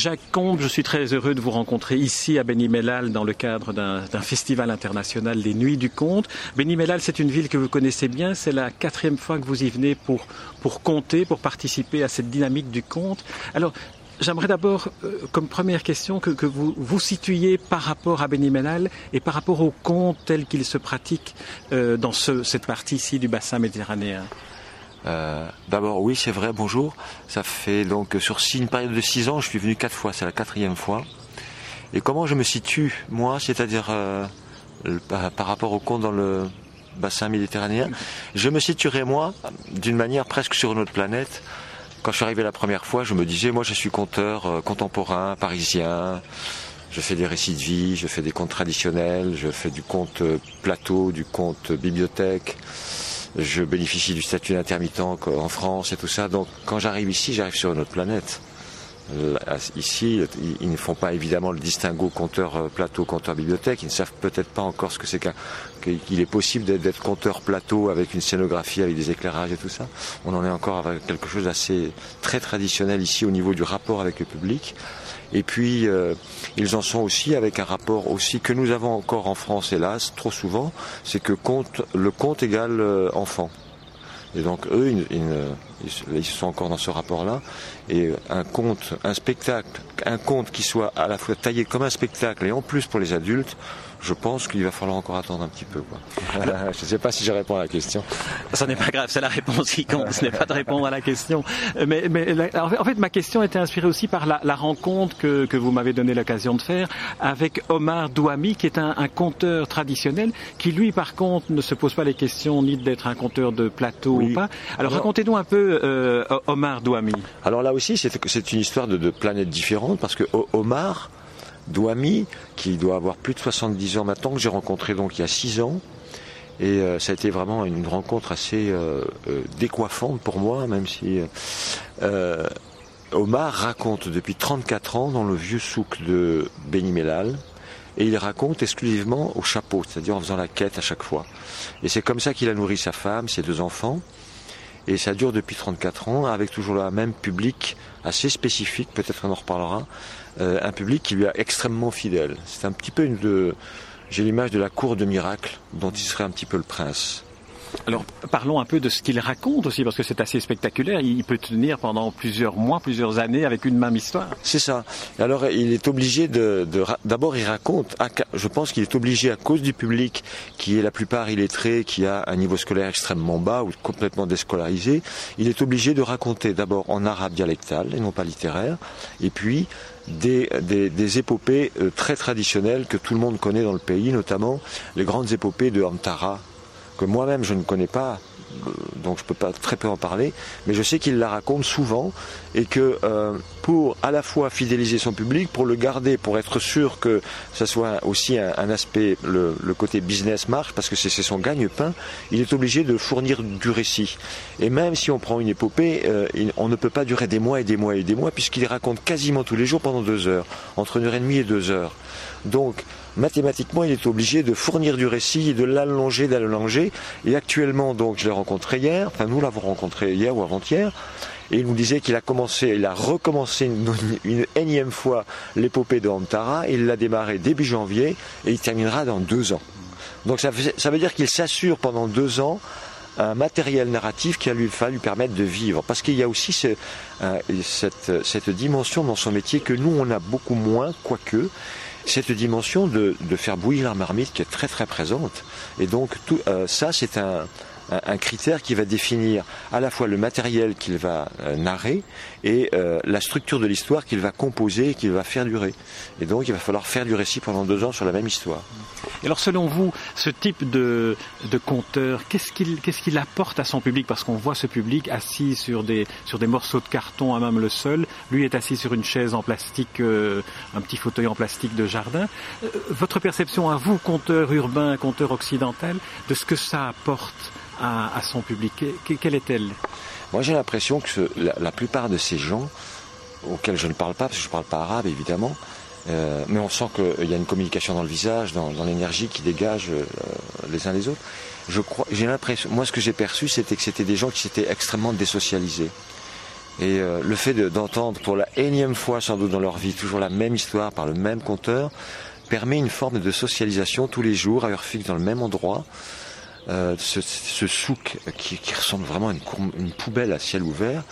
Jacques Combe, je suis très heureux de vous rencontrer ici à Benimellal dans le cadre d'un festival international des Nuits du Conte. Benimellal, c'est une ville que vous connaissez bien. C'est la quatrième fois que vous y venez pour, pour compter, pour participer à cette dynamique du conte. Alors, J'aimerais d'abord, euh, comme première question, que, vous vous situiez par rapport à Benimellal et par rapport au conte tel qu'il se pratique euh, dans cette partie ici du bassin méditerranéen. Euh, d'abord, oui, c'est vrai, bonjour. Ça fait donc sur une période de six ans, je suis venu quatre fois, c'est la quatrième fois. Et comment je me situe, moi, c'est-à-dire par, rapport au conte dans le bassin méditerranéen, je me situerai, moi, d'une manière presque sur une autre planète, quand je suis arrivé la première fois, je me disais, moi je suis conteur euh, contemporain, parisien, je fais des récits de vie, je fais des contes traditionnels, je fais du conte euh, plateau, du conte bibliothèque, je bénéficie du statut d'intermittent en France et tout ça. Donc quand j'arrive ici, j'arrive sur une autre planète. Euh, ici, ils ne font pas évidemment le distinguo compteur euh, plateau, compteur bibliothèque. Ils ne savent peut-être pas encore ce que c'est qu'il est possible d'être compteur plateau avec une scénographie, avec des éclairages et tout ça. On en est encore avec quelque chose d'assez très traditionnel ici au niveau du rapport avec le public. Et puis, euh, ils en sont aussi avec un rapport aussi que nous avons encore en France, hélas, trop souvent, c'est que compte, le compte égale enfant. Et donc eux, ils, sont encore dans ce rapport-là. Et un conte, un spectacle, un conte qui soit à la fois taillé comme un spectacle et en plus pour les adultes, je pense qu'il va falloir encore attendre un petit peu. je ne sais pas si je réponds à la question. Ça n'est pas grave, c'est la réponse qui compte, ce n'est pas de répondre à la question. Mais, en fait, ma question était inspirée aussi par la, rencontre que, vous m'avez donné l'occasion de faire avec Omar Douami, qui est un, conteur traditionnel, qui lui, par contre, ne se pose pas les questions ni d'être un conteur de plateau ou pas. Alors, racontez-nous un peu euh, Omar Douami. Alors là aussi, c'est une histoire de, de planètes différentes, parce que Omar, Douami, qui doit avoir plus de 70 ans maintenant, que j'ai rencontré donc il y a 6 ans. Et euh, ça a été vraiment une rencontre assez euh, euh, décoiffante pour moi, même si Omar raconte depuis 34 ans dans le vieux souk de Benimellal. Et il raconte exclusivement au chapeau, c'est-à-dire en faisant la quête à chaque fois. Et c'est comme ça qu'il a nourri sa femme, ses deux enfants. Et ça dure depuis 34 ans, avec toujours le même public assez spécifique, peut-être on en reparlera, euh, un public qui lui est extrêmement fidèle. C'est un petit peu une de... J'ai l'image de la cour de miracle dont il serait un petit peu le prince. Alors parlons un peu de ce qu'il raconte aussi, parce que c'est assez spectaculaire. Il peut tenir pendant plusieurs mois, plusieurs années avec une même histoire. C'est ça. Alors il est obligé de... D'abord il raconte, je pense qu'il est obligé à cause du public qui est la plupart illettré, qui a un niveau scolaire extrêmement bas ou complètement déscolarisé, il est obligé de raconter d'abord en arabe dialectal et non pas littéraire, et puis des, épopées euh, très traditionnelles que tout le monde connaît dans le pays, notamment les grandes épopées de Antara, que moi-même je ne connais pas, euh, donc je peux pas très peu en parler, mais je sais qu'il la raconte souvent et que euh, pour à la fois fidéliser son public, pour le garder, pour être sûr que ça soit aussi un, aspect, le, côté business marche, parce que c'est son gagne-pain, il est obligé de fournir du récit. Et même si on prend une épopée, euh, on ne peut pas durer des mois et des mois et des mois, puisqu'il raconte quasiment tous les jours pendant deux heures, entre une heure et demie et deux heures. Donc mathématiquement, il est obligé de fournir du récit et de l'allonger, d'allonger. Et actuellement, donc, je l'ai rencontré hier, enfin, nous l'avons rencontré hier ou avant-hier, et il nous disait qu'il a commencé, il a recommencé une, énième fois l'épopée de Antara, il l'a démarré début janvier, et il terminera dans deux ans. Donc ça, veut dire qu'il s'assure pendant deux ans un matériel narratif qui va lui, lui permettre de vivre. Parce qu'il y a aussi euh, cette, dimension dans son métier que nous, on a beaucoup moins, quoique, cette dimension de, faire bouillir la marmite qui est très très présente. Et donc tout, euh, ça, c'est un, un, critère qui va définir à la fois le matériel qu'il va euh, narrer et euh, la structure de l'histoire qu'il va composer et qu'il va faire durer. Et donc il va falloir faire du récit pendant deux ans sur la même histoire. Et alors selon vous, ce type de, conteur, qu'est-ce qu'il apporte à son public? Parce qu'on voit ce public assis sur des, sur des morceaux de carton à même le sol, lui est assis sur une chaise en plastique, euh, un petit fauteuil en plastique de jardin. votre perception à vous, conteur urbain, conteur occidental, de ce que ça apporte à, son public Quelle est-elle? Moi j'ai l'impression que la, plupart de ces gens, auxquels je ne parle pas, parce que je ne parle pas arabe évidemment, euh, mais on sent qu'il y a une communication dans le visage, dans, l'énergie qui dégage euh, les uns les autres. Je crois, j'ai moi ce que j'ai perçu, c'était que c'était des gens qui s'étaient extrêmement désocialisés. Et euh, le fait d'entendre pour la énième fois sans doute dans leur vie toujours la même histoire par le même conteur permet une forme de socialisation tous les jours à heure fixe dans le même endroit. Euh, ce, souk qui, ressemble vraiment à une, poubelle à ciel ouvert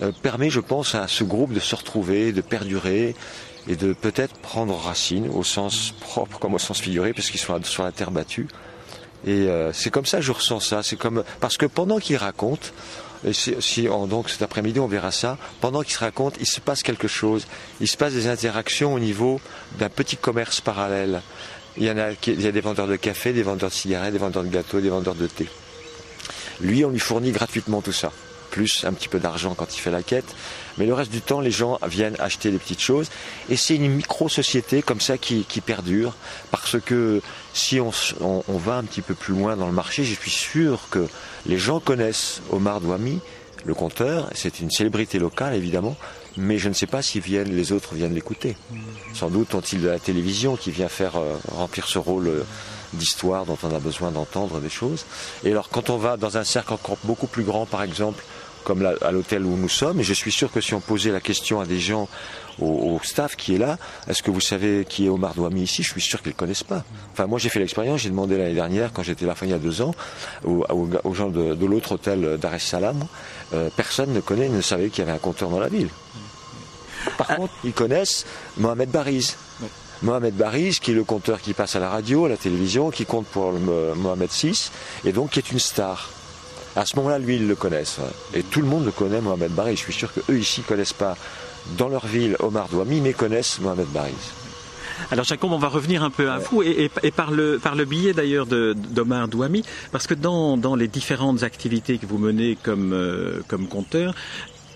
euh, permet, je pense, à ce groupe de se retrouver, de perdurer et de peut-être prendre racine au sens propre comme au sens figuré, puisqu'ils sont sur la terre battue. Et c'est comme ça je ressens ça. C'est comme parce que pendant qu'ils racontent, et si, donc cet après-midi on verra ça, pendant qu'il se raconte, il se passe quelque chose. Il se passe des interactions au niveau d'un petit commerce parallèle. Il y, a, des vendeurs de café, des vendeurs de cigarettes, des vendeurs de gâteaux, des vendeurs de thé. Lui, on lui fournit gratuitement tout ça plus un petit peu d'argent quand il fait la quête. Mais le reste du temps, les gens viennent acheter des petites choses. Et c'est une micro-société comme ça qui, perdure. Parce que si on, va un petit peu plus loin dans le marché, je suis sûr que les gens connaissent Omar Douami, le conteur. C'est une célébrité locale, évidemment. Mais je ne sais pas si viennent, les autres viennent l'écouter. Sans doute ont-ils de la télévision qui vient faire euh, remplir ce rôle. Euh, d'histoire dont on a besoin d'entendre des choses. Et alors quand on va dans un cercle encore beaucoup plus grand, par exemple, comme à l'hôtel où nous sommes. Et je suis sûr que si on posait la question à des gens, au, staff qui est là, est-ce que vous savez qui est Omar Douami ici? Je suis sûr qu'ils ne connaissent pas. Enfin, moi j'ai fait l'expérience, j'ai demandé l'année dernière, quand j'étais là, il y a deux ans, aux, gens de, l'autre hôtel d'Ar es Salaam, euh, personne ne connaît, ne savait qu'il y avait un compteur dans la ville. Par ah. contre, ils connaissent Mohamed Bariz. Mohamed Bariz, qui est le compteur qui passe à la radio, à la télévision, qui compte pour le Mohamed VI, et donc qui est une star. À ce moment-là, lui, ils le connaissent. Et tout le monde le connaît, Mohamed Bariz. Je suis sûr qu'eux ici ne connaissent pas dans leur ville Omar Douami, mais connaissent Mohamed Bariz. Alors Jacob, on va revenir un peu à vous et, par, le, par le biais d'ailleurs d'Omar Douami, parce que dans, dans, les différentes activités que vous menez comme, euh, comme compteur,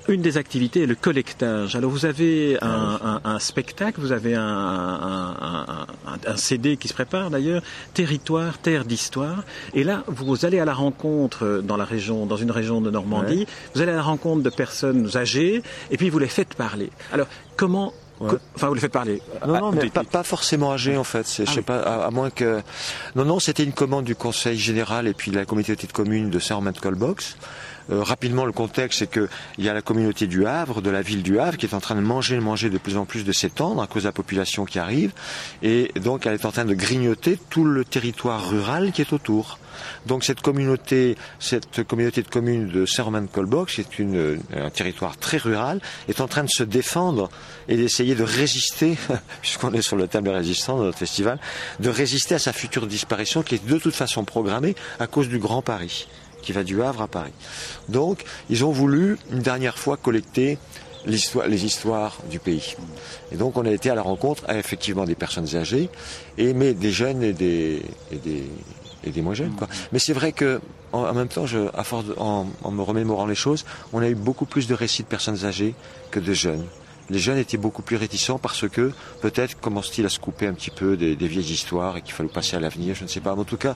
une des activités est le collectage. Alors vous avez un, spectacle, vous avez un, CD qui se prépare d'ailleurs, Territoire, Terre d'Histoire. Et là, vous allez à la rencontre dans la région, dans une région de Normandie, vous allez à la rencontre de personnes âgées, et puis vous les faites parler. Alors comment Enfin, vous les faites parler. Non, non, mais pas, forcément âgé en fait. je ah sais pas, à, moins que. Non, non, c'était une commande du Conseil général et puis de la communauté de communes de Saint-Romain-de-Colbox. Euh, rapidement, le contexte, c'est qu'il y a la communauté du Havre, de la ville du Havre, qui est en train de manger, manger de plus en plus de s'étendre à cause de la population qui arrive. Et donc, elle est en train de grignoter tout le territoire rural qui est autour. Donc cette communauté, de communes de Saint-Romain-de-Colbox, qui est un territoire très rural, est en train de se défendre et d'essayer de résister, puisqu'on est sur le thème de résistance de notre festival, de résister à sa future disparition qui est de toute façon programmée à cause du Grand Paris qui va du Havre à Paris. Donc, ils ont voulu une dernière fois collecter les histoires du pays. Et donc, on a été à la rencontre effectivement des personnes âgées, mais des jeunes et des, moins jeunes. Mais c'est vrai que en, même temps, en, me remémorant les choses, on a eu beaucoup plus de récits de personnes âgées que de jeunes. Les jeunes étaient beaucoup plus réticents parce que peut-être commencent-ils à se couper un petit peu des, vieilles histoires et qu'il fallait passer à l'avenir, je ne sais pas. En tout cas,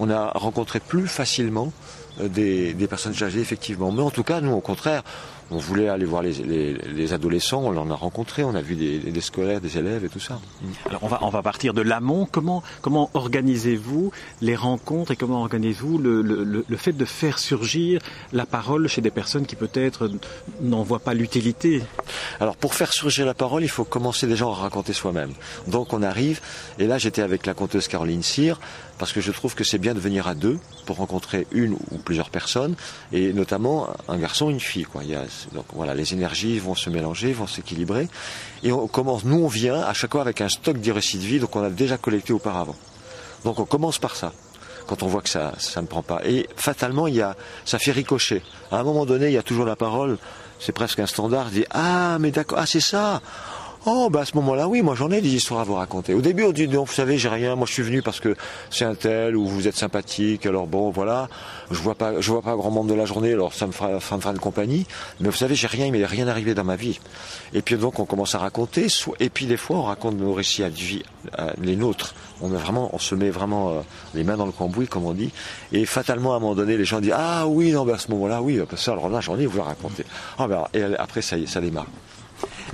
on a rencontré plus facilement euh, des, personnes âgées, effectivement. Mais en tout cas, nous, au contraire, on voulait aller voir les, les, les adolescents, on en a rencontré, on a vu des, des, scolaires, des élèves et tout ça. Alors on va, on va partir de l'amont. Comment, comment organisez-vous les rencontres et comment organisez-vous le, le, le, fait de faire surgir la parole chez des personnes qui peut-être n'en voient pas l'utilité? Alors pour faire surgir la parole, il faut commencer déjà à raconter soi-même. Donc on arrive, et là j'étais avec la conteuse Caroline Cyr, parce que je trouve que c'est bien de venir à deux pour rencontrer une ou plusieurs personnes, et notamment un garçon une fille. Donc voilà, les énergies vont se mélanger, vont s'équilibrer, et on commence. Nous, on vient à chaque fois avec un stock de vie, donc on a déjà collecté auparavant. Donc on commence par ça quand on voit que ça, ça ne prend pas. Et fatalement, il y a, ça fait ricocher. À un moment donné, il y a toujours la parole, c'est presque un standard, dit Ah, mais d'accord, ah, c'est ça Oh, bah à ce moment-là, oui, moi j'en ai des histoires à vous raconter. Au début, on dit, non, vous savez, j'ai rien, moi je suis venu parce que c'est un tel, ou vous êtes sympathique, alors bon, voilà, je vois pas, je vois pas grand monde de la journée, alors ça me fera, ça me fera une compagnie, mais vous savez, j'ai rien, il m'est rien arrivé dans ma vie. Et puis donc, on commence à raconter, et puis des fois, on raconte nos récits à, vie, les nôtres. On est vraiment, on se met vraiment euh, les mains dans le cambouis, comme on dit, et fatalement, à un moment donné, les gens disent, ah oui, non, ben à ce moment-là, oui, ça, alors là, j'en ai, vous le raconter. Ah ben, et après, ça, ça démarre.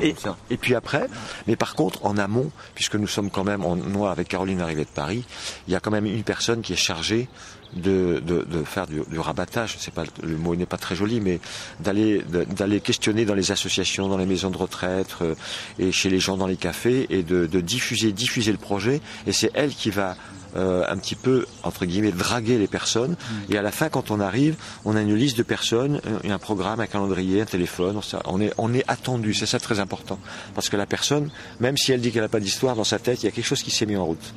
Et, et puis après, mais par contre, en amont, puisque nous sommes quand même, en noir avec Caroline arrivée de Paris, il y a quand même une personne qui est chargée de, de, de faire du, du rabattage. C'est pas le mot n'est pas très joli, mais d'aller d'aller questionner dans les associations, dans les maisons de retraite euh, et chez les gens dans les cafés et de, de diffuser diffuser le projet. Et c'est elle qui va euh, un petit peu, entre guillemets, draguer les personnes. Et à la fin, quand on arrive, on a une liste de personnes, un, un programme, un calendrier, un téléphone. On est, on est attendu. C'est ça très important. Parce que la personne, même si elle dit qu'elle n'a pas d'histoire dans sa tête, il y a quelque chose qui s'est mis en route.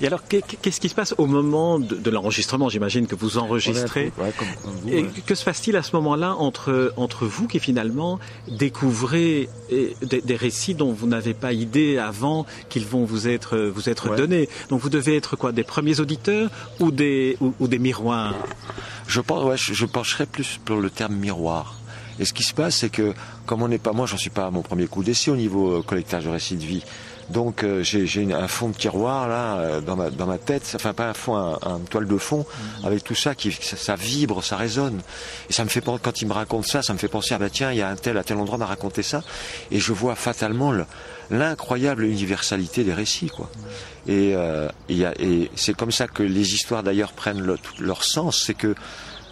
Et alors, qu'est-ce qui se passe au moment de, de l'enregistrement J'imagine que vous enregistrez. Ouais, comme, comme vous, et que se passe-t-il à ce moment-là entre, entre vous qui finalement découvrez des, des récits dont vous n'avez pas idée avant qu'ils vont vous être, vous être ouais. donnés? Donc vous devez être quoi? Des premiers auditeurs ou des, ou, ou des miroirs je, pense, ouais, je, je pencherais plus pour le terme miroir. Et ce qui se passe, c'est que comme on n'est pas, moi, j'en suis pas à mon premier coup d'essai au niveau euh, collectage de récits de vie. Donc euh, j'ai un fond de tiroir là euh, dans ma dans ma tête, enfin pas un fond, un, un toile de fond mmh. avec tout ça qui ça, ça, vibre, ça résonne. Et ça me fait quand il me raconte ça, ça me fait penser ah bah tiens il y a un tel à tel endroit m'a raconté ça et je vois fatalement l'incroyable universalité des récits quoi. Et, euh, c'est comme ça que les histoires d'ailleurs prennent le, leur sens, c'est que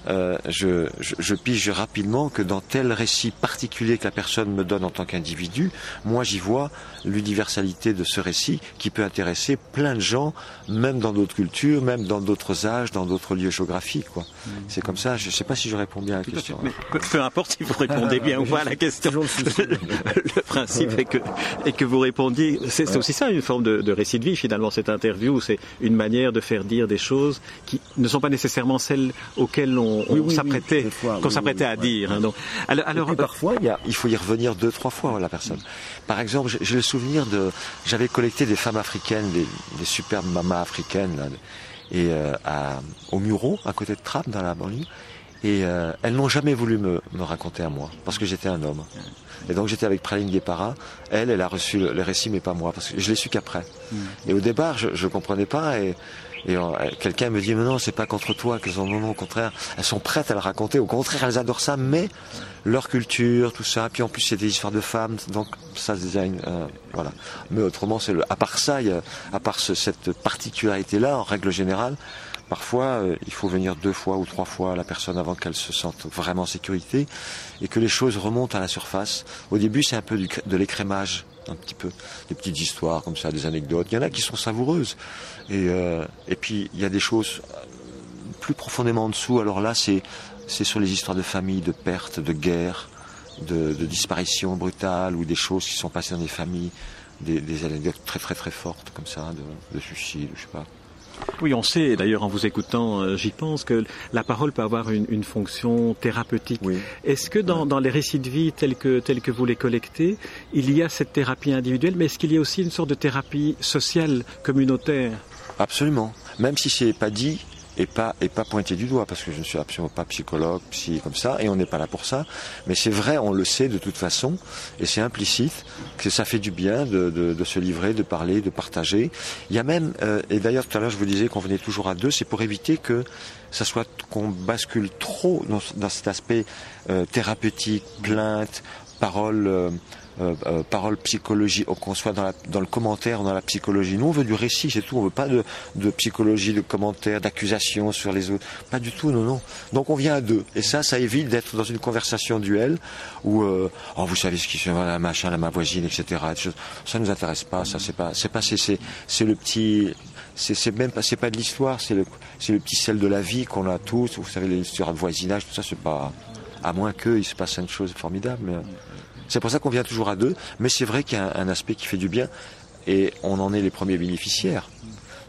euh, je, je, je, pige rapidement que dans tel récit particulier que la personne me donne en tant qu'individu, moi j'y vois l'universalité de ce récit qui peut intéresser plein de gens, même dans d'autres cultures, même dans d'autres âges, dans d'autres lieux géographiques. Quoi. Mmh. C'est comme ça, je ne sais pas si je réponds bien à la Tout question. Mais peu importe si vous répondez bien ou pas à la question. Le, le, principe est que, est que vous répondiez. C'est ouais. aussi ça, une forme de, de récit de vie finalement, cette interview. C'est une manière de faire dire des choses qui ne sont pas nécessairement celles auxquelles on, on oui, oui, s'apprêtait, oui, qu'on s'apprêtait à dire. Hein, donc, alors, alors parfois, il, y a, il faut y revenir deux, trois fois la personne. Par exemple, j'ai le souvenir de, j'avais collecté des femmes africaines, des, des superbes mamas africaines, là, et euh, à, au Muro, à côté de Trappes, dans la banlieue. Et euh, elles n'ont jamais voulu me, me, raconter à moi, parce que j'étais un homme. Et donc j'étais avec Praline Guépara. Elle, elle a reçu le, le, récit, mais pas moi, parce que je l'ai su qu'après. Mm. Et au départ, je, je comprenais pas. Et et euh, quelqu'un me dit, mais non, c'est pas contre toi qu'elles ont, non, au contraire, elles sont prêtes à le raconter. Au contraire, elles adorent ça, mais leur culture, tout ça. Puis en plus, c'est des histoires de femmes, donc ça se design, euh, voilà. Mais autrement, c'est le, à part ça, y a, à part ce, cette particularité-là, en règle générale, Parfois, euh, il faut venir deux fois ou trois fois à la personne avant qu'elle se sente vraiment en sécurité et que les choses remontent à la surface. Au début, c'est un peu du, de l'écrémage, un petit peu, des petites histoires comme ça, des anecdotes. Il y en a qui sont savoureuses. Et, euh, et puis, il y a des choses plus profondément en dessous. Alors là, c'est, c'est sur les histoires de famille, de pertes, de guerres, de, de disparitions brutales ou des choses qui sont passées dans des familles, des, des anecdotes très très très fortes comme ça, de, de suicide, je sais pas. Oui, on sait, d'ailleurs en vous écoutant, euh, j'y pense, que la parole peut avoir une, une fonction thérapeutique. Oui. Est-ce que dans, dans, les récits de vie tels que, tels que vous les collectez, il y a cette thérapie individuelle, mais est-ce qu'il y a aussi une sorte de thérapie sociale, communautaire? Absolument. Même si c'est pas dit, et pas et pas pointé du doigt parce que je ne suis absolument pas psychologue, psy comme ça et on n'est pas là pour ça. Mais c'est vrai, on le sait de toute façon et c'est implicite que ça fait du bien de, de, de, se livrer, de parler, de partager. Il y a même euh, et d'ailleurs tout à l'heure je vous disais qu'on venait toujours à deux, c'est pour éviter que ça soit qu'on bascule trop dans, dans cet aspect euh, thérapeutique, plainte, parole. Euh, euh, euh, parole psychologie, qu'on soit dans, le commentaire, dans la psychologie. Nous, on veut du récit, c'est tout. On veut pas de, psychologie, de commentaires, d'accusation sur les autres. Pas du tout, non, non. Donc on vient à deux. Et ça, ça évite d'être dans une conversation duel où, euh, oh, vous savez ce qui se passe, machin, la ma voisine, etc. Ça nous intéresse pas. Ça, c'est pas, c'est pas, c'est, le petit, c'est même pas, c'est pas de l'histoire, c'est le, le petit sel de la vie qu'on a tous. Vous savez, l'histoire de voisinage, tout ça, c'est pas, à moins qu'il se passe une chose formidable. Mais, c'est pour ça qu'on vient toujours à deux, mais c'est vrai qu'il y a un, aspect qui fait du bien et on en est les premiers bénéficiaires.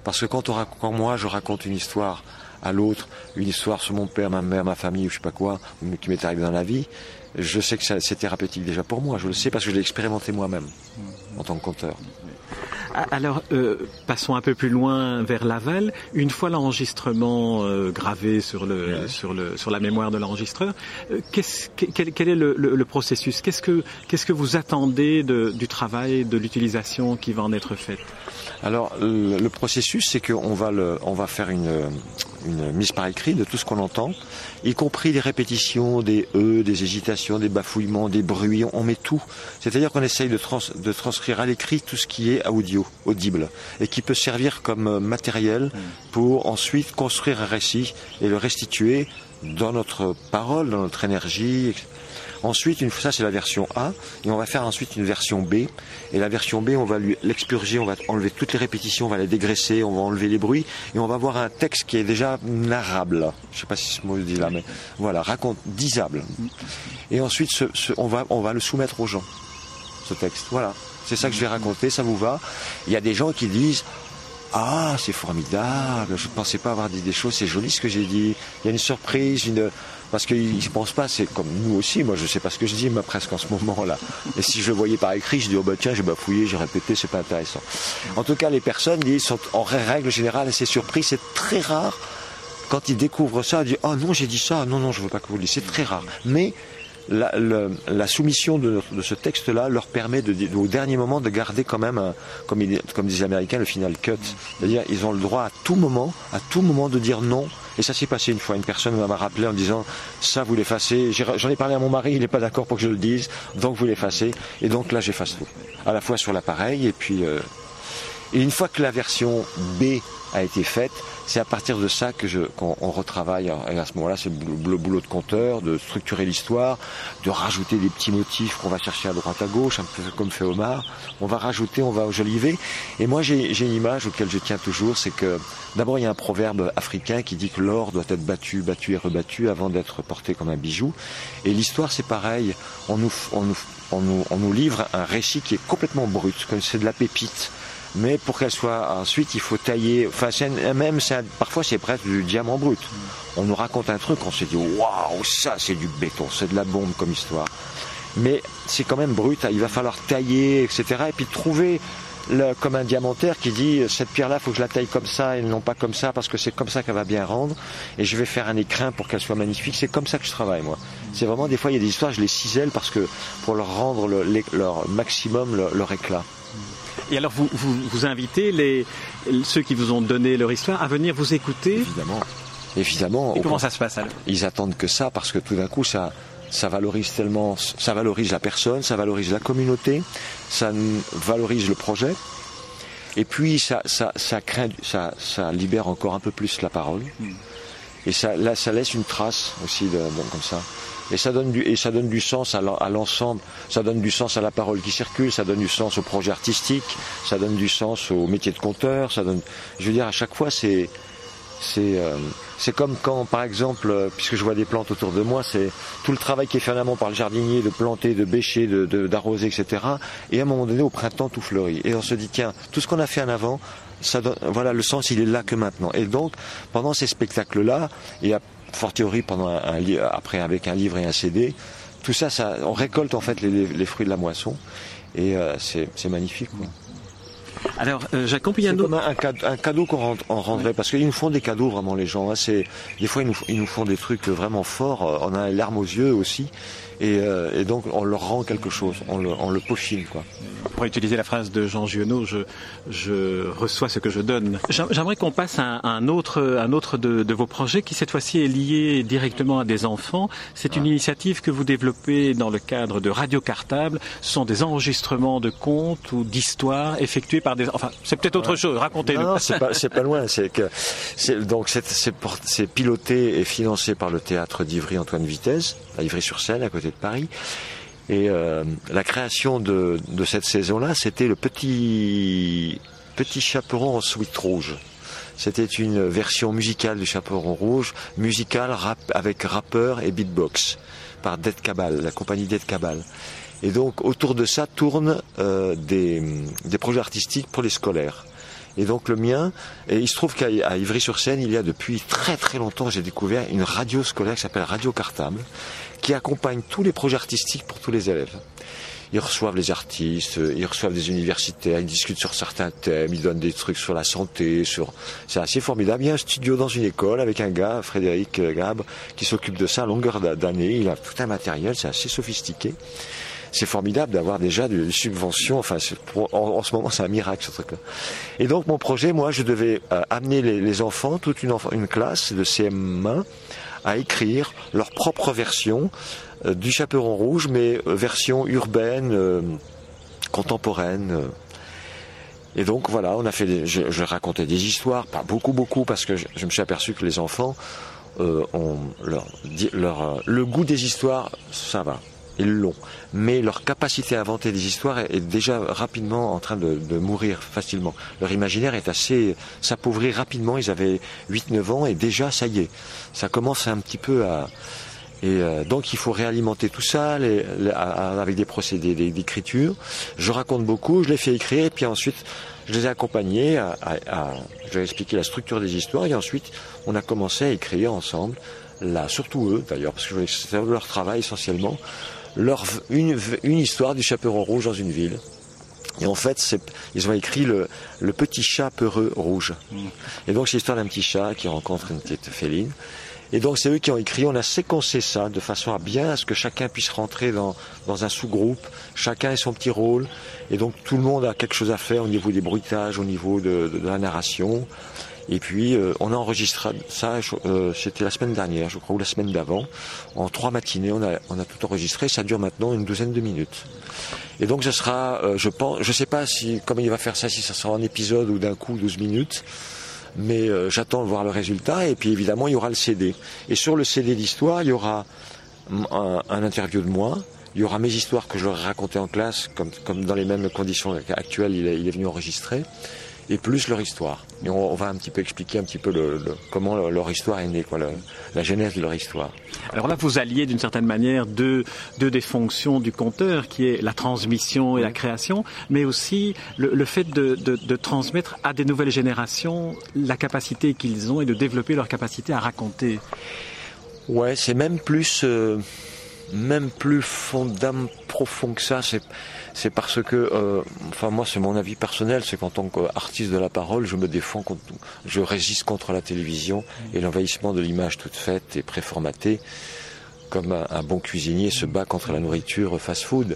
Parce que quand, on, quand moi je raconte une histoire à l'autre, une histoire sur mon père, ma mère, ma famille ou je sais pas quoi, qui m'est arrivé dans la vie, je sais que c'est thérapeutique déjà pour moi, je le sais parce que je l'ai expérimenté moi-même en tant que conteur. Ah, alors, euh, passons un peu plus loin vers l'aval. Une fois l'enregistrement euh, gravé sur, le, ouais. sur, le, sur la mémoire de l'enregistreur, euh, quel, quel, est le, le, le processus? Qu'est-ce que, qu'est-ce que vous attendez de, du travail, de l'utilisation qui va en être faite? Alors, le, le processus, c'est qu'on va, le, on va faire une une mise par écrit de tout ce qu'on entend, y compris des répétitions, des e, des hésitations, des bafouillements, des bruits, on met tout. C'est-à-dire qu'on essaye de, de transcrire à l'écrit tout ce qui est audio, audible, et qui peut servir comme euh, matériel mm. pour ensuite construire un récit et le restituer dans notre parole, dans notre énergie, etc. Ensuite, une, ça c'est la version A, et on va faire ensuite une version B. Et la version B, on va l'expurger, on va enlever toutes les répétitions, on va les dégraisser, on va enlever les bruits, et on va avoir un texte qui est déjà narrable. Je sais pas si ce mot dit là, mais voilà, raconte, disable. Et ensuite, on, va, on va le soumettre aux gens, ce texte. Voilà. C'est ça que je vais raconter, ça vous va. Il y a des gens qui disent ah, c'est formidable, je ne pensais pas avoir dit des choses, c'est joli ce que j'ai dit. Il y a une surprise, une, parce qu'ils ne pensent pas, c'est comme nous aussi, moi je sais pas ce que je dis, mais presque en ce moment-là. Et si je le voyais par écrit, je dis, oh bah tiens, j'ai bafouillé, j'ai répété, c'est pas intéressant. En tout cas, les personnes ils sont en règle générale assez surpris, c'est très rare quand ils découvrent ça, ils disent, oh non, j'ai dit ça, non, non, je veux pas que vous le c'est très rare. Mais la, soumission de, ce texte-là leur permet au dernier moment de garder quand même, comme, comme disent les Américains, le final cut. C'est-à-dire ils ont le droit à tout moment, à tout moment de dire non et ça s'est passé une fois. Une personne m'a rappelé en disant ça vous l'effacez. J'en ai parlé à mon mari, il n'est pas d'accord pour que je le dise, donc vous l'effacez. Et donc là j'efface tout. À la fois sur l'appareil et puis euh, et une fois que la version B a été faite, c'est à partir de ça que qu'on retravaille. Et à ce moment-là, c'est le boulot de compteur, de structurer l'histoire, de rajouter des petits motifs qu'on va chercher à droite à gauche, un peu comme fait Omar. On va rajouter, on va ojoliver. Et moi, j'ai une image auquel je tiens toujours, c'est que d'abord il y a un proverbe africain qui dit que l'or doit être battu, battu et rebattu avant d'être porté comme un bijou. Et l'histoire, c'est pareil. On nous, on nous, on nous, on nous livre un récit qui est complètement brut, comme c'est de la pépite mais pour qu'elle soit ensuite, il faut tailler. Enfin, même parfois c'est presque du diamant brut. On nous raconte un truc, on se dit waouh, ça c'est du béton, c'est de la bombe comme histoire. Mais c'est quand même brut. Il va falloir tailler, etc. Et puis trouver le, comme un diamantaire qui dit cette pierre-là, faut que je la taille comme ça et non pas comme ça parce que c'est comme ça qu'elle va bien rendre. Et je vais faire un écrin pour qu'elle soit magnifique. C'est comme ça que je travaille moi. C'est vraiment des fois il y a des histoires, je les cisèle parce que pour leur rendre leur maximum leur éclat. Et alors, vous, vous, invitez les, ceux qui vous ont donné leur histoire à venir vous écouter Évidemment. Évidemment. Et comment ça se passe alors? Ils attendent que ça parce que tout d'un coup, ça, ça valorise tellement, ça valorise la personne, ça valorise la communauté, ça valorise le projet. Et puis ça, ça, ça, craint, ça, ça libère encore un peu plus la parole. Hmm. Et ça, là, ça laisse une trace aussi de, comme ça. Et ça donne du, et ça donne du sens à l'ensemble. Ça donne du sens à la parole qui circule, ça donne du sens au projet artistique, ça donne du sens au métier de conteur, ça donne, je veux dire, à chaque fois, c'est, c'est, euh, c'est comme quand, par exemple, euh, puisque je vois des plantes autour de moi, c'est tout le travail qui est fait en amont par le jardinier de planter, de bêcher, de, d'arroser, etc. Et à un moment donné, au printemps, tout fleurit. Et on se dit, tiens, tout ce qu'on a fait en avant, ça donne, voilà, le sens, il est là que maintenant. Et donc, pendant ces spectacles-là, et à fort théorie pendant un, après avec un livre et un CD. Tout ça, ça on récolte en fait les, fruits de la moisson et euh, c'est magnifique. Alors, euh, Jacques C'est comme un, un, cadeau qu'on rendrait, parce qu'ils nous font des cadeaux vraiment les gens. Hein. c'est des fois ils nous, ils nous, font des trucs vraiment forts. On a les larmes aux yeux aussi. Euh, et, donc on leur rend quelque chose, on le, on le peaufine. Quoi. Pour utiliser la phrase de Jean Giono, je, je reçois ce que je donne. J'aimerais qu'on passe à un autre, un autre de, de vos projets qui cette fois-ci est lié directement à des enfants. C'est une initiative que vous développez dans le cadre de Radio Cartable. Ce sont des enregistrements de contes ou d'histoires effectués par des... Enfin, c'est peut-être autre chose, racontez-nous. Non, c'est pas, pas loin. C'est que, donc c'est piloté et financé par le théâtre d'Ivry Antoine Vitesse, à Ivry-sur-Seine, à côté de Paris. Et euh, la création de, cette saison-là, c'était le petit, petit chaperon en suite rouge. C'était une version musicale du chaperon rouge, musicale rap, avec rappeur et beatbox, par Dead Cabal, la compagnie Dead Cabal. Et donc autour de ça tournent euh, des, des projets artistiques pour les scolaires. Et donc le mien, et il se trouve qu'à Ivry-sur-Seine, il y a depuis très très longtemps, j'ai découvert une radio scolaire qui s'appelle Radio Cartable, qui accompagne tous les projets artistiques pour tous les élèves. Ils reçoivent les artistes, ils reçoivent des universitaires, ils discutent sur certains thèmes, ils donnent des trucs sur la santé, sur. C'est assez formidable. Il y a un studio dans une école avec un gars, Frédéric Gabre, qui s'occupe de ça à longueur d'année. Il a tout un matériel, c'est assez sophistiqué. c'est formidable d'avoir déjà des subventions. Enfin, en, ce moment, c'est un miracle ce truc-là. Et donc, mon projet, moi, je devais euh, amener les, enfants, toute une, une classe de CM1, à écrire leur propre version euh, du Chaperon Rouge, mais euh, version urbaine, contemporaine. Et donc voilà, on a fait, je, racontais des histoires, pas beaucoup beaucoup, parce que je, me suis aperçu que les enfants ont leur, le goût des histoires, ça va ils l'ont. Mais leur capacité à inventer des histoires est déjà rapidement en train de, mourir facilement. Leur imaginaire est assez s'appauvrit rapidement. Ils avaient 8-9 ans et déjà, ça y est, ça commence un petit peu à... Et euh, donc il faut réalimenter tout ça avec des procédés d'écriture. Je raconte beaucoup, je les fais écrire et puis ensuite je les ai accompagnés à, je leur ai expliqué la structure des histoires et ensuite on a commencé à écrire ensemble, là, surtout eux d'ailleurs, parce que c'est leur travail essentiellement, leur, une, histoire du chaperon rouge dans une ville. Et en fait, ils ont écrit le, petit chat peureux rouge. Mm. Et donc, c'est l'histoire d'un petit chat qui rencontre une petite féline. Et donc, c'est eux qui ont écrit. On a séquencé ça de façon à bien à ce que chacun puisse rentrer dans, dans un sous-groupe. Chacun ait son petit rôle. Et donc, tout le monde a quelque chose à faire au niveau des bruitages, au niveau de la narration. Et puis euh, on a enregistré ça, euh, c'était la semaine dernière, je crois, ou la semaine d'avant. En trois matinées, on a, on a tout enregistré. Ça dure maintenant une douzaine de minutes. Et donc ce sera, euh, je pense, je sais pas si comment il va faire ça, si ça sera en épisode ou d'un coup 12 minutes. Mais j'attends de voir le résultat. Et puis évidemment, il y aura le CD. Et sur le CD d'histoire, il y aura un, un interview de moi. Il y aura mes histoires que je leur ai racontées en classe, comme, comme dans les mêmes conditions actuelles, il est, il est venu enregistrer et plus leur histoire. Et on, va un petit peu expliquer un petit peu le, comment leur histoire est née, quoi, la genèse de leur histoire. Alors là, vous alliez d'une certaine manière deux, deux des fonctions du conteur, qui est la transmission et la création, mais aussi le, fait de, de, transmettre à des nouvelles générations la capacité qu'ils ont et de développer leur capacité à raconter. Ouais, c'est même plus, euh, même plus fondamental, profond que ça. C'est c'est parce que, euh, enfin moi c'est mon avis personnel, c'est qu'en tant qu'artiste de la parole, je me défends, contre, je résiste contre la télévision et l'envahissement de l'image toute faite et préformatée, comme un, bon cuisinier se bat contre la nourriture fast-food.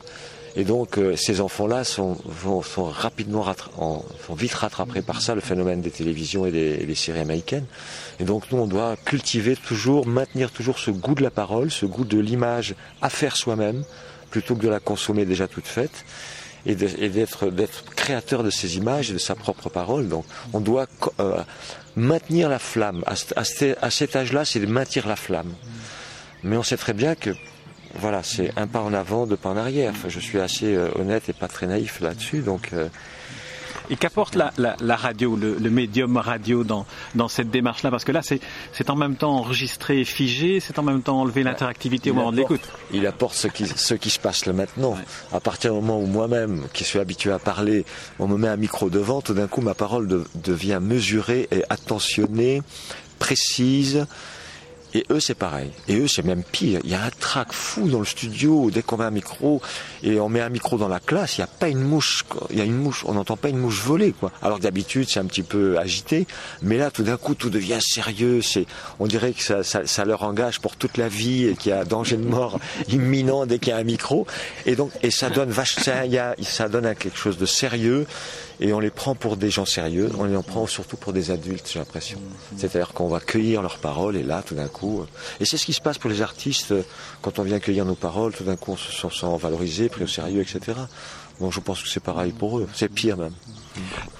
Et donc euh, ces enfants-là sont, sont rapidement sont vite rattrapés par ça, le phénomène des télévisions et des, des, séries américaines. Et donc nous, on doit cultiver toujours, maintenir toujours ce goût de la parole, ce goût de l'image à faire soi-même, plutôt que de la consommer déjà toute faite et d'être créateur de ces images et de sa propre parole. Donc on doit euh, maintenir la flamme. À, cet âge-là, c'est de maintenir la flamme. Mais on sait très bien que voilà, c'est un pas en avant, deux pas en arrière. je suis assez euh, honnête et pas très naïf là-dessus. Donc euh, et qu'apporte la, radio, le, médium radio dans, dans cette démarche-là Parce que là, c'est en même temps enregistré et figé, c'est en même temps enlever l'interactivité au moment de l'écoute. Il apporte ce qui, ce qui se passe là maintenant. À partir du moment où moi-même, qui suis habitué à parler, on me met un micro devant, tout d'un coup, ma parole devient mesurée et attentionnée, précise. Et eux, c'est pareil. Et eux, c'est même pire. Il y a un trac fou dans le studio dès qu'on met un micro et on met un micro dans la classe. Il n'y a pas une mouche. Il y a une mouche. On n'entend pas une mouche voler, quoi. Alors d'habitude, c'est un petit peu agité. Mais là, tout d'un coup, tout devient sérieux. C'est, on dirait que ça, ça, ça, leur engage pour toute la vie et qu'il y a danger de mort imminent dès qu'il y a un micro. Et donc, et ça donne vache, ça, y a, ça donne à quelque chose de sérieux et on les prend pour des gens sérieux, on les prend surtout pour des adultes, j'ai l'impression. C'est-à-dire qu'on va cueillir leurs paroles et là, tout d'un coup, et c'est ce qui se passe pour les artistes euh, quand on vient cueillir nos paroles, tout d'un coup on se sent valorisé, pris au sérieux, etc. Bon, je pense que c'est pareil pour eux, c'est pire même.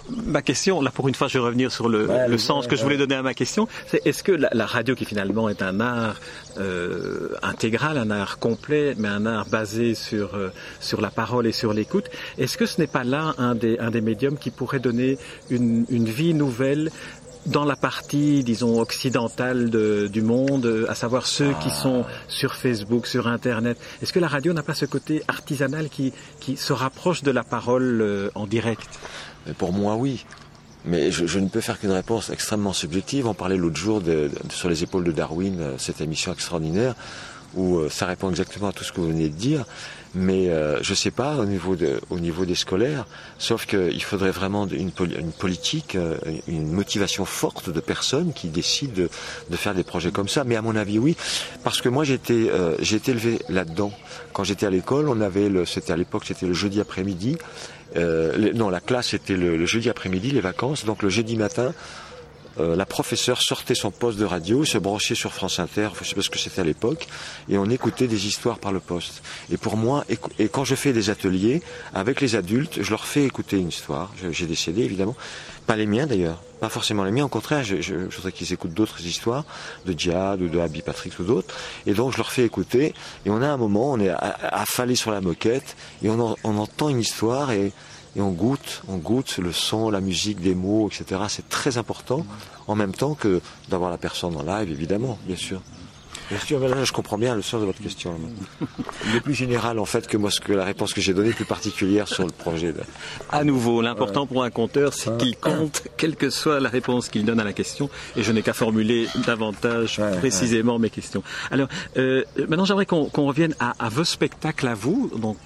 Ma question, là pour une fois je vais revenir sur le, sens que je voulais donner à ma question, c'est est-ce que la, radio qui finalement est un art euh, intégral, un art complet, mais un art basé sur, euh, sur la parole et sur l'écoute, est-ce que ce n'est pas là un des, un des médiums qui pourrait donner une, une vie nouvelle dans la partie, disons, occidentale du monde, à savoir ceux qui ah. sont sur Facebook, sur Internet. Est-ce que la radio n'a pas ce côté artisanal qui, qui se rapproche de la parole euh, en direct? Pour moi, oui. Mais je, ne peux faire qu'une réponse extrêmement subjective. On parlait l'autre jour de, sur les épaules de Darwin, euh, cette émission extraordinaire où euh, ça répond exactement à tout ce que vous venez de dire. Mais euh, je ne sais pas au niveau, de, au niveau des scolaires, sauf qu'il faudrait vraiment une, politique, euh, une motivation forte de personnes qui décident de, de, faire des projets comme ça. Mais à mon avis, oui, parce que moi j'ai été, euh, j'ai été élevé là-dedans. Quand j'étais à l'école, on avait c'était à l'époque, c'était le jeudi après-midi. Euh, non, la classe c'était le, le jeudi après-midi, les vacances. Donc le jeudi matin, euh, la professeure sortait son poste de radio, se branchait sur France Inter, je sais pas ce que c'était à l'époque, et on écoutait des histoires par le poste. Et pour moi, et quand je fais des ateliers avec les adultes, je leur fais écouter une histoire. J'ai des CD évidemment, pas les miens d'ailleurs, pas forcément les miens. Au contraire, je, je, voudrais qu'ils écoutent d'autres histoires, de Diad ou de Abby Patrick ou d'autres. Et donc je leur fais écouter. Et on a un moment, on est affalé sur la moquette et on, on entend une histoire et et on goûte, on goûte le son, la musique, des mots, etc. C'est très important, en même temps que d'avoir la personne en live, évidemment, bien sûr. Bien sûr, mais là, je comprends bien le sens de votre question. Il est plus général, en fait, que moi, ce que la réponse que j'ai donnée, plus particulière sur le projet. À nouveau, l'important pour un compteur, c'est qu'il compte, quelle que soit la réponse qu'il donne à la question. Et je n'ai qu'à formuler davantage précisément mes questions. Alors, euh, maintenant, j'aimerais qu'on revienne à, à, vos spectacles à vous. Donc,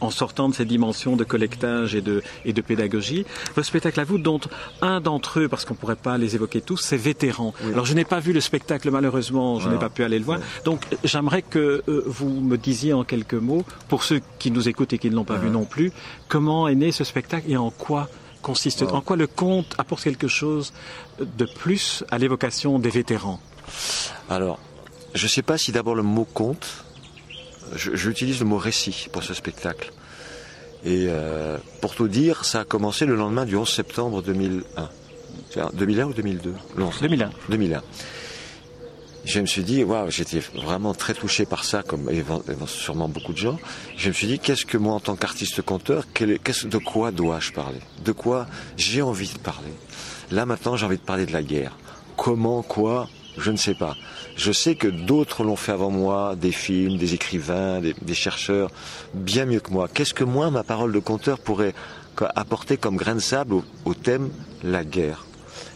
en sortant de ces dimensions de collectage et de, et de pédagogie. Vos spectacles à vous, dont un d'entre eux, parce qu'on ne pourrait pas les évoquer tous, c'est Vétéran. Alors je n'ai pas vu le spectacle, malheureusement, je n'ai pas pu aller le voir. Donc j'aimerais que euh, vous me disiez en quelques mots, pour ceux qui nous écoutent et qui ne l'ont pas vu non plus, comment est né ce spectacle et en quoi consiste, en quoi le conte apporte quelque chose de plus à l'évocation des vétérans? Alors, je ne sais pas si d'abord le mot conte j'utilise le mot récit pour ce spectacle. Et euh, pour tout dire, ça a commencé le lendemain du 11 septembre 2001. 2001 ou 2002 2001. 2001. Je me suis dit, waouh, j'étais vraiment très touché par ça, comme sûrement beaucoup de gens. Je me suis dit, qu'est-ce que moi, en tant qu'artiste conteur, de quoi dois-je parler? De quoi j'ai envie de parler? Là maintenant, j'ai envie de parler de la guerre. Comment, quoi? Je ne sais pas. Je sais que d'autres l'ont fait avant moi, des films, des écrivains, des, chercheurs, bien mieux que moi. Qu'est-ce que moi, ma parole de conteur, pourrait apporter comme grain de sable au, thème la guerre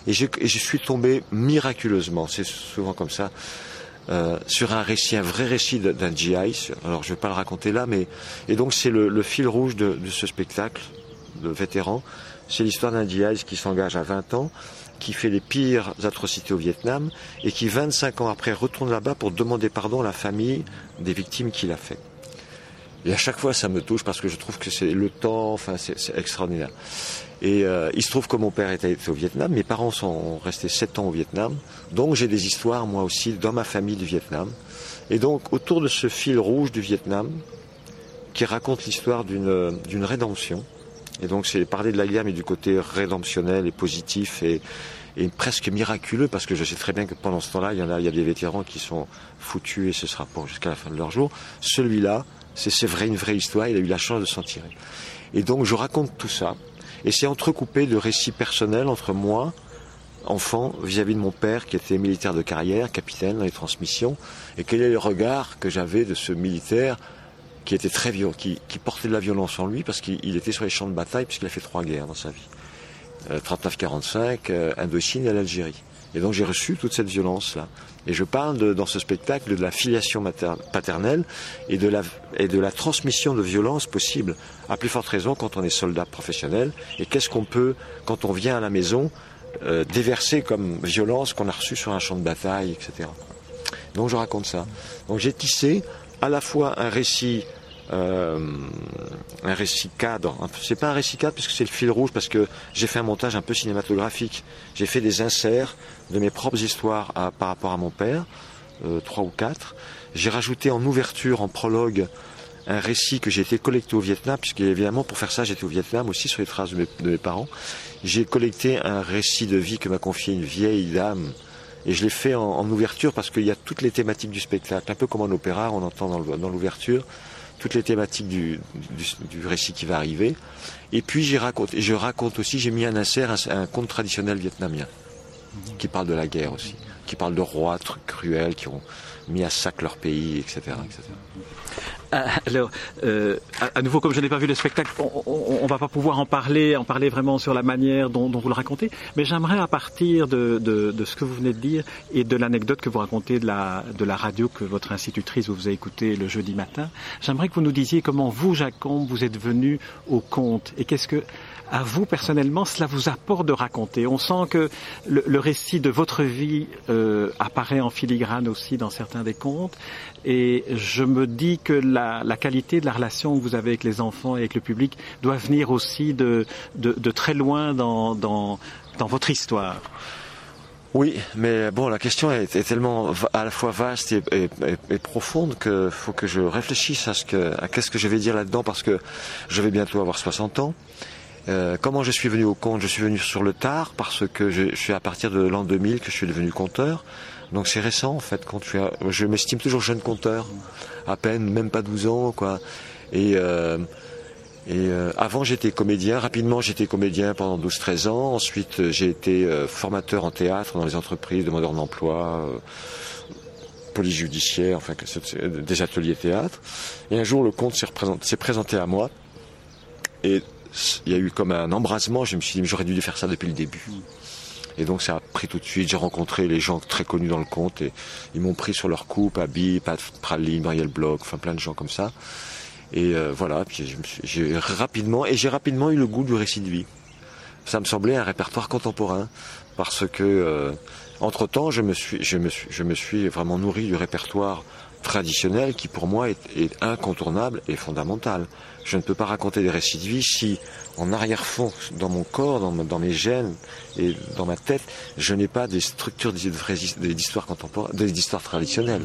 et je, suis tombé miraculeusement, c'est souvent comme ça, euh, sur un récit, un vrai récit d'un GI. Alors je ne vais pas le raconter là, mais et donc c'est le, fil rouge de, de ce spectacle de vétéran. C'est l'histoire d'un GI qui s'engage à 20 ans qui fait les pires atrocités au Vietnam et qui 25 ans après retourne là-bas pour demander pardon à la famille des victimes qu'il a fait. Et à chaque fois, ça me touche parce que je trouve que c'est le temps, enfin, c'est extraordinaire. Et euh, il se trouve que mon père était au Vietnam, mes parents sont restés 7 ans au Vietnam, donc j'ai des histoires, moi aussi, dans ma famille du Vietnam. Et donc, autour de ce fil rouge du Vietnam, qui raconte l'histoire d'une rédemption, et donc c'est parler de la guerre, mais du côté rédemptionnel et positif et, presque miraculeux, parce que je sais très bien que pendant ce temps-là, il y en a, il y a des vétérans qui sont foutus et ce sera pour jusqu'à la fin de leur jour. Celui-là, c'est vrai, une vraie histoire, il a eu la chance de s'en tirer. Et donc je raconte tout ça, et c'est entrecoupé de récits personnels entre moi, enfant, vis-à-vis de mon père qui était militaire de carrière, capitaine dans les transmissions, et quel est le regard que j'avais de ce militaire qui était très violent, qui, portait de la violence en lui parce qu'il était sur les champs de bataille puisqu'il a fait trois guerres dans sa vie. 39-45, euh, euh, Indochine et l'Algérie. Et donc j'ai reçu toute cette violence-là. Et je parle dans ce spectacle de la filiation paternelle et de, la, et de la transmission de violence possible, à plus forte raison quand on est soldat professionnel. Et qu'est-ce qu'on peut, quand on vient à la maison, euh, déverser comme violence qu'on a reçue sur un champ de bataille, etc. Donc je raconte ça. Donc j'ai tissé à la fois un récit euh, un récit cadre. C'est pas un récit cadre puisque c'est le fil rouge parce que j'ai fait un montage un peu cinématographique. J'ai fait des inserts de mes propres histoires par rapport à mon père, euh, trois ou quatre. J'ai rajouté en ouverture, en prologue, un récit que j'ai été collecté au Vietnam, puisque évidemment pour faire ça j'étais au Vietnam aussi sur les traces de mes, parents. J'ai collecté un récit de vie que m'a confié une vieille dame et je l'ai fait en, ouverture parce qu'il y a toutes les thématiques du spectacle, un peu comme en opéra, on entend dans l'ouverture toutes les thématiques du, récit qui va arriver. Et puis j'y raconte, je raconte aussi, j'ai mis un insert, un, conte traditionnel vietnamien, qui parle de la guerre aussi, qui parle de rois cruels qui ont mis à sac leur pays, etc. etc. Alors, euh, à, nouveau, comme je n'ai pas vu le spectacle, on, ne va pas pouvoir en parler, en parler vraiment sur la manière dont, vous le racontez. Mais j'aimerais, à partir de, ce que vous venez de dire et de l'anecdote que vous racontez de la, radio que votre institutrice vous a écouté le jeudi matin, j'aimerais que vous nous disiez comment vous, Jacques Combe, vous êtes venu au conte et qu'est-ce que à vous personnellement cela vous apporte de raconter. On sent que le, récit de votre vie euh, apparaît en filigrane aussi dans certains des contes, et je me dis que la, qualité de la relation que vous avez avec les enfants et avec le public doit venir aussi de, de, très loin dans, dans, dans votre histoire. Oui, mais bon, la question est, tellement à la fois vaste et, profonde qu'il faut que je réfléchisse à ce que, qu'est-ce que je vais dire là-dedans parce que je vais bientôt avoir 60 ans euh, comment je suis venu au compte? Je suis venu sur le tard parce que je, suis à partir de l'an 2000 que je suis devenu compteur. Donc c'est récent en fait. Quand je, je m'estime toujours jeune compteur, à peine, même pas 12 ans quoi. Et, euh, euh, avant j'étais comédien. Rapidement j'étais comédien pendant 12-13 ans. Ensuite j'ai été formateur en théâtre dans les entreprises, demandeur d'emploi police judiciaire, enfin des ateliers théâtre. Et un jour le compte s'est présenté à moi. Et il y a eu comme un embrasement. Je me suis dit, j'aurais dû faire ça depuis le début. Et donc ça a pris tout de suite. J'ai rencontré les gens très connus dans le compte et ils m'ont pris sur leur coupe, Abi, Pat Praline, Marielle Bloch, enfin plein de gens comme ça. Et euh, voilà, j'ai rapidement et j'ai rapidement eu le goût du récit de vie. Ça me semblait un répertoire contemporain parce que euh, entre temps, je me suis, je me suis, je me suis vraiment nourri du répertoire traditionnel qui pour moi est, incontournable et fondamental. Je ne peux pas raconter des récits de vie si en arrière-fond, dans mon corps, dans, mes gènes et dans ma tête, je n'ai pas des structures d'histoire contemporaine, d'histoire traditionnelle.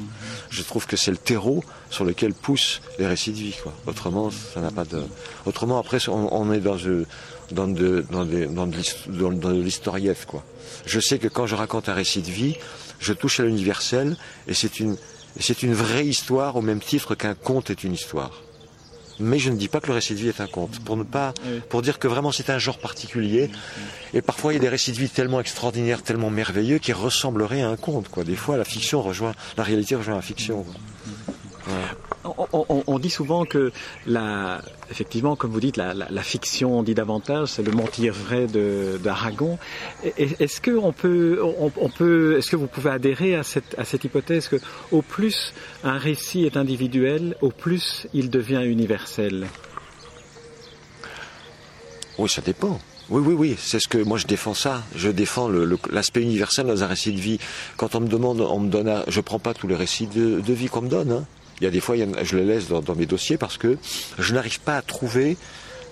Je trouve que c'est le terreau sur lequel poussent les récits de vie. Quoi. Autrement, ça n'a pas de. Autrement, après, on, est dans, dans de, dans, dans l'historief. Quoi. Je sais que quand je raconte un récit de vie, je touche à l'universel et c'est une c'est une vraie histoire au même titre qu'un conte est une histoire. Mais je ne dis pas que le récit de vie est un conte, pour ne pas, pour dire que vraiment c'est un genre particulier. Et parfois il y a des récits de vie tellement extraordinaires, tellement merveilleux, qui ressembleraient à un conte. Quoi. Des fois la fiction rejoint, la réalité rejoint la fiction. On, dit souvent que effectivement, comme vous dites, la, fiction dit davantage, c'est le mentir vrai d'Aragon. Est-ce que on peut, on, peut, est-ce que vous pouvez adhérer à cette, à cette hypothèse que, au plus un récit est individuel, au plus il devient universel? Oui, ça dépend. Oui, oui, oui, c'est ce que moi je défends ça. Je défends l'aspect universel dans un récit de vie. Quand on me demande, on me donne, je prends pas tous les récits de, de vie qu'on me donne. Hein. Il y a des fois, je les laisse dans, mes dossiers parce que je n'arrive pas à trouver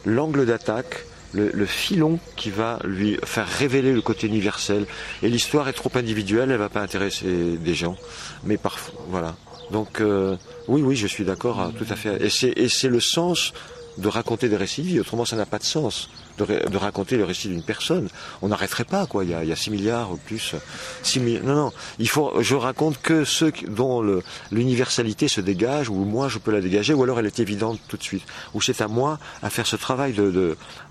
l'angle d'attaque, le, filon qui va lui faire révéler le côté universel. Et l'histoire est trop individuelle, elle ne va pas intéresser des gens. Mais parfois, voilà. Donc, euh, oui, oui, je suis d'accord, tout à fait. Et c'est le sens de raconter des récits de autrement ça n'a pas de sens de, raconter le récit d'une personne. On n'arrêterait pas, quoi. Il y, a, il 6 milliards ou plus. 6 Non, non. Il faut, je raconte que ceux dont l'universalité se dégage, ou moi je peux la dégager, ou alors elle est évidente tout de suite. Ou c'est à moi à faire ce travail de,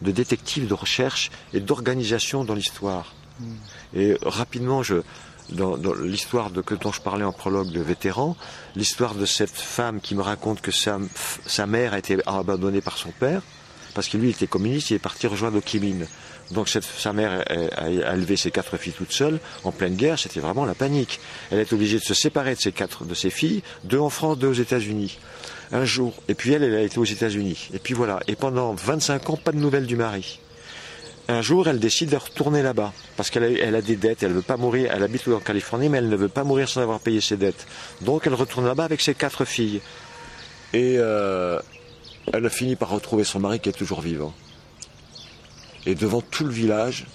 de, détective, de recherche et d'organisation dans l'histoire. Hmm. Et rapidement, je, dans, l'histoire de que dont je parlais en prologue de vétéran, l'histoire de cette femme qui me raconte que sa, sa mère a été abandonnée par son père, parce que lui était communiste, il est parti rejoindre Ho Donc sa mère a, élevé ses quatre filles toutes seules en pleine guerre, c'était vraiment la panique. Elle est obligée de se séparer de ses quatre de ses filles, deux en France, deux aux États-Unis. Un jour, et puis elle, elle a été aux États-Unis. Et puis voilà, et pendant 25 ans, pas de nouvelles du mari. Un jour, elle décide de retourner là-bas parce qu'elle a, elle a des dettes. Elle veut pas mourir. Elle habite en Californie, mais elle ne veut pas mourir sans avoir payé ses dettes. Donc, elle retourne là-bas avec ses quatre filles. Et euh, elle a fini par retrouver son mari qui est toujours vivant. Et devant tout le village,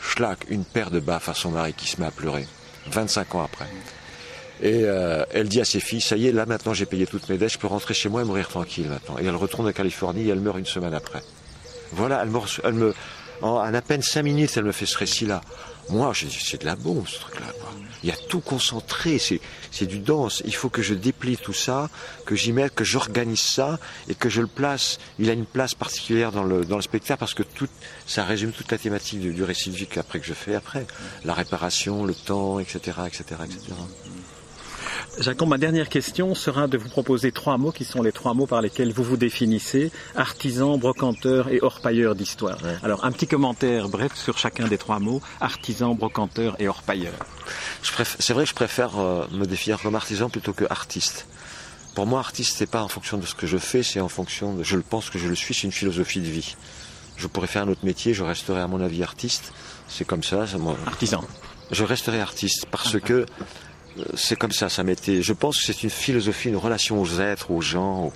schlack, une paire de baffes à son mari qui se met à pleurer, 25 ans après. Et euh, elle dit à ses filles, ça y est, là maintenant j'ai payé toutes mes dettes, je peux rentrer chez moi et mourir tranquille maintenant. Et elle retourne en Californie et elle meurt une semaine après. Voilà, elle me, elle me en, à peine cinq minutes, elle me fait ce récit-là. Moi, c'est de la bombe ce truc-là. Il y a tout concentré, c'est du danse. Il faut que je déplie tout ça, que j'y mette, que j'organise ça et que je le place. Il a une place particulière dans le, dans le spectacle parce que tout, ça résume toute la thématique du, récit de vie qu'après que je fais après. La réparation, le temps, etc., etc., etc. Jacob, ma dernière question sera de vous proposer trois mots qui sont les trois mots par lesquels vous vous définissez artisan, brocanteur et orpailleur d'histoire. Alors, un petit commentaire bref sur chacun des trois mots artisan, brocanteur et orpailleur. C'est vrai que je préfère euh, me définir comme artisan plutôt que artiste. Pour moi, artiste, c'est pas en fonction de ce que je fais, c'est en fonction de, je le pense que je le suis, c'est une philosophie de vie. Je pourrais faire un autre métier, je resterai à mon avis artiste. C'est comme ça. Moi, artisan. Je resterai artiste parce que c'est comme ça, ça m'était. Je pense que c'est une philosophie, une relation aux êtres, aux gens,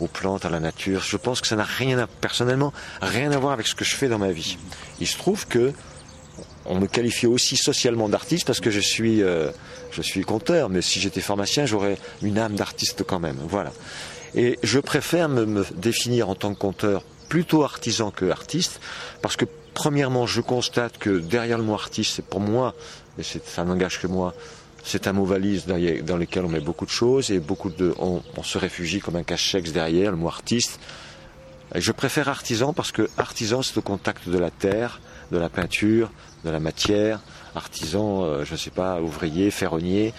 aux, plantes, à la nature. Je pense que ça n'a rien, à, personnellement, rien à voir avec ce que je fais dans ma vie. Il se trouve que on me qualifie aussi socialement d'artiste parce que je suis, euh, je suis conteur, mais si j'étais pharmacien, j'aurais une âme d'artiste quand même. Voilà. Et je préfère me, définir en tant que conteur plutôt artisan que artiste, parce que premièrement, je constate que derrière le mot artiste, c'est pour moi, et ça n'engage que moi, c'est un mot valise dans lequel on met beaucoup de choses et beaucoup de, on, se réfugie comme un cache-sexe derrière, le mot artiste. je préfère artisan parce que artisan, c'est au contact de la terre, de la peinture, de la matière. Artisan, euh, je ne sais pas, ouvrier, ferronnier.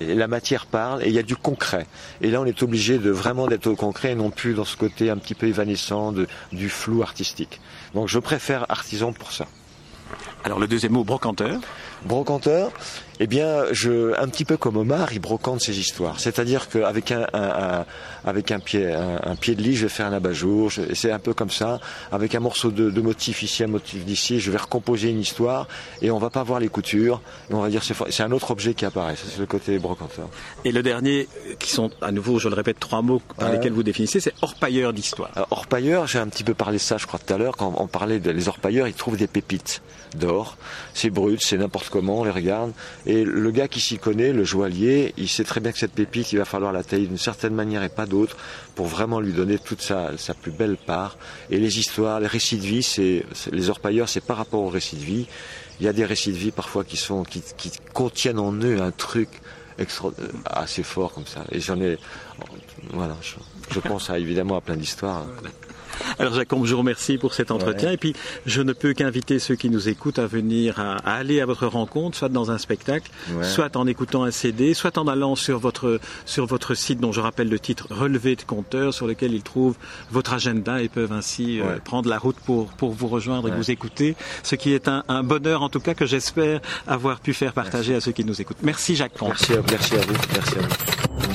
la matière parle et il y a du concret. Et là, on est obligé de vraiment d'être au concret et non plus dans ce côté un petit peu évanescent du flou artistique. Donc, je préfère artisan pour ça. Alors, le deuxième mot, brocanteur. Brocanteur, eh bien, je, un petit peu comme Omar, il brocante ses histoires. C'est-à-dire qu'avec un, un, avec un pied, un, pied de lit, je vais faire un abat-jour. C'est un peu comme ça. Avec un morceau de, de, motif ici, un motif d'ici, je vais recomposer une histoire et on va pas voir les coutures. on va dire c'est un autre objet qui apparaît. C'est le côté brocanteur. Et le dernier, qui sont à nouveau, je le répète, trois mots par lesquels vous définissez, c'est orpailleur d'histoire. Orpailleur, j'ai un petit peu parlé de ça, je crois tout à l'heure, quand on parlait des orpailleurs, ils trouvent des pépites d'or. C'est brut, c'est n'importe comment, on les regarde. Et le gars qui s'y connaît, le joaillier, il sait très bien que cette pépite, il va falloir la tailler d'une certaine manière et pas d'autre pour vraiment lui donner toute sa, plus belle part. Et les histoires, les récits de vie, c'est, les orpailleurs, c'est par rapport aux récits de vie. Il y a des récits de vie parfois qui sont, qui, contiennent en eux un truc assez fort comme ça. Et j'en ai, voilà, je, pense évidemment à plein d'histoires. Alors Jacob, je vous remercie pour cet entretien. Et puis, je ne peux qu'inviter ceux qui nous écoutent à venir à, aller à votre rencontre, soit dans un spectacle, soit en écoutant un CD, soit en allant sur votre, sur votre site dont je rappelle le titre Relevé de compteur, sur lequel ils trouvent votre agenda et peuvent ainsi euh, prendre la route pour, pour vous rejoindre et vous écouter. Ce qui est un, bonheur, en tout cas, que j'espère avoir pu faire partager à ceux qui nous écoutent. Merci Jacques Merci, merci à vous. Merci à vous.